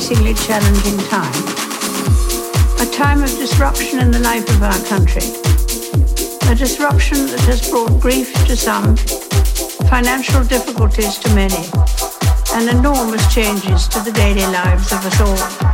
challenging time. A time of disruption in the life of our country. A disruption that has brought grief to some, financial difficulties to many, and enormous changes to the daily lives of us all.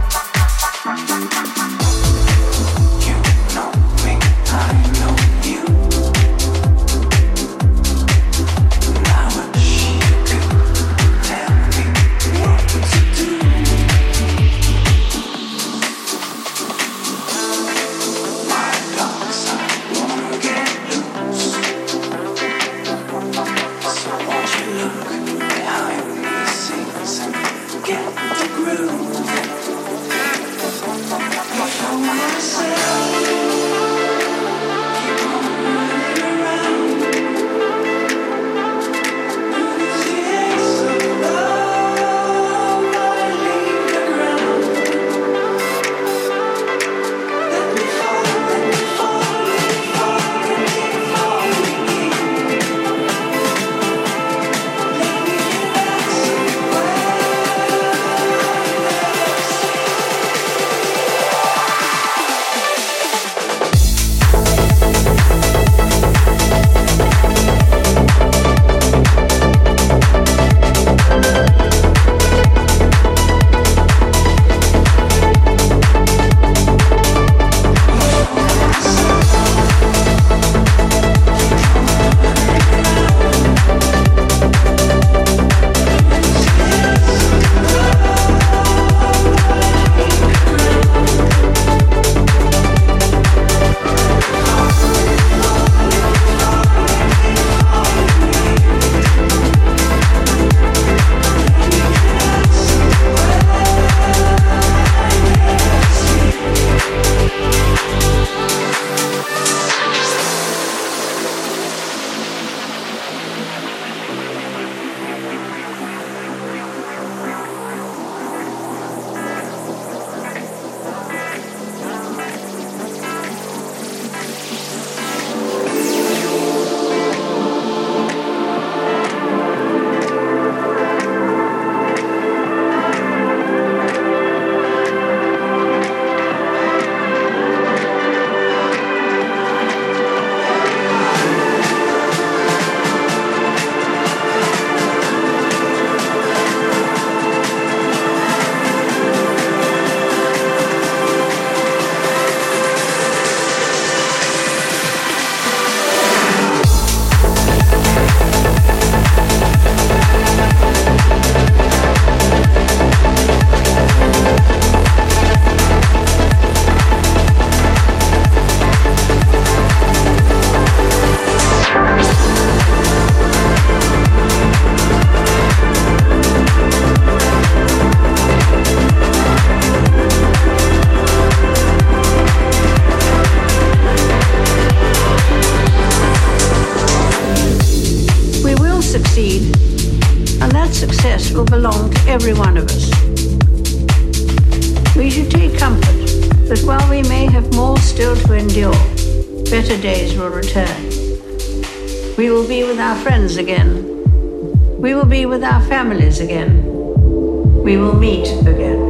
we will meet again.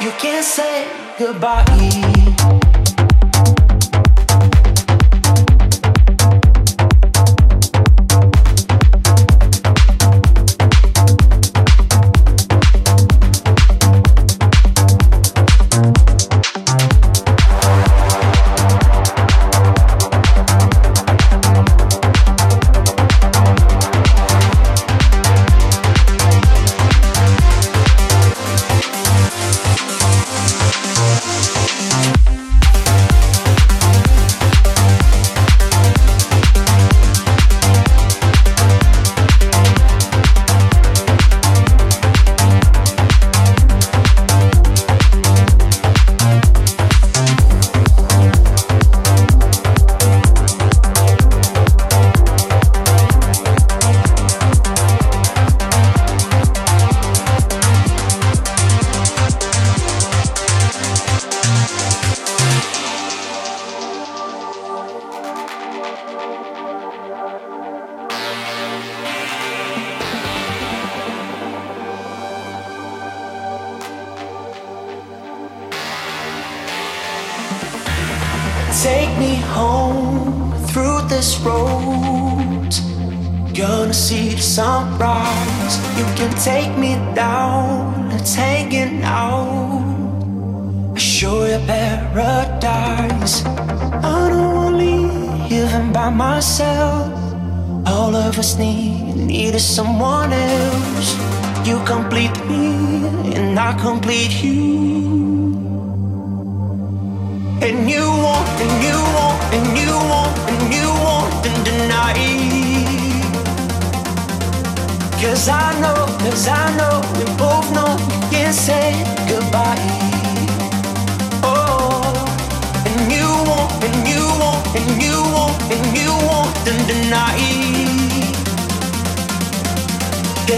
You can't say goodbye.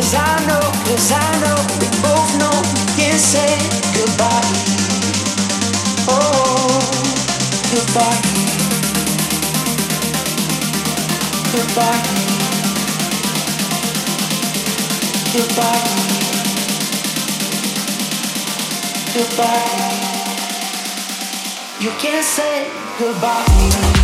Cause I know, cause I know, we both know we can't say goodbye. Oh, goodbye. Goodbye. Goodbye. Goodbye. You can't say goodbye.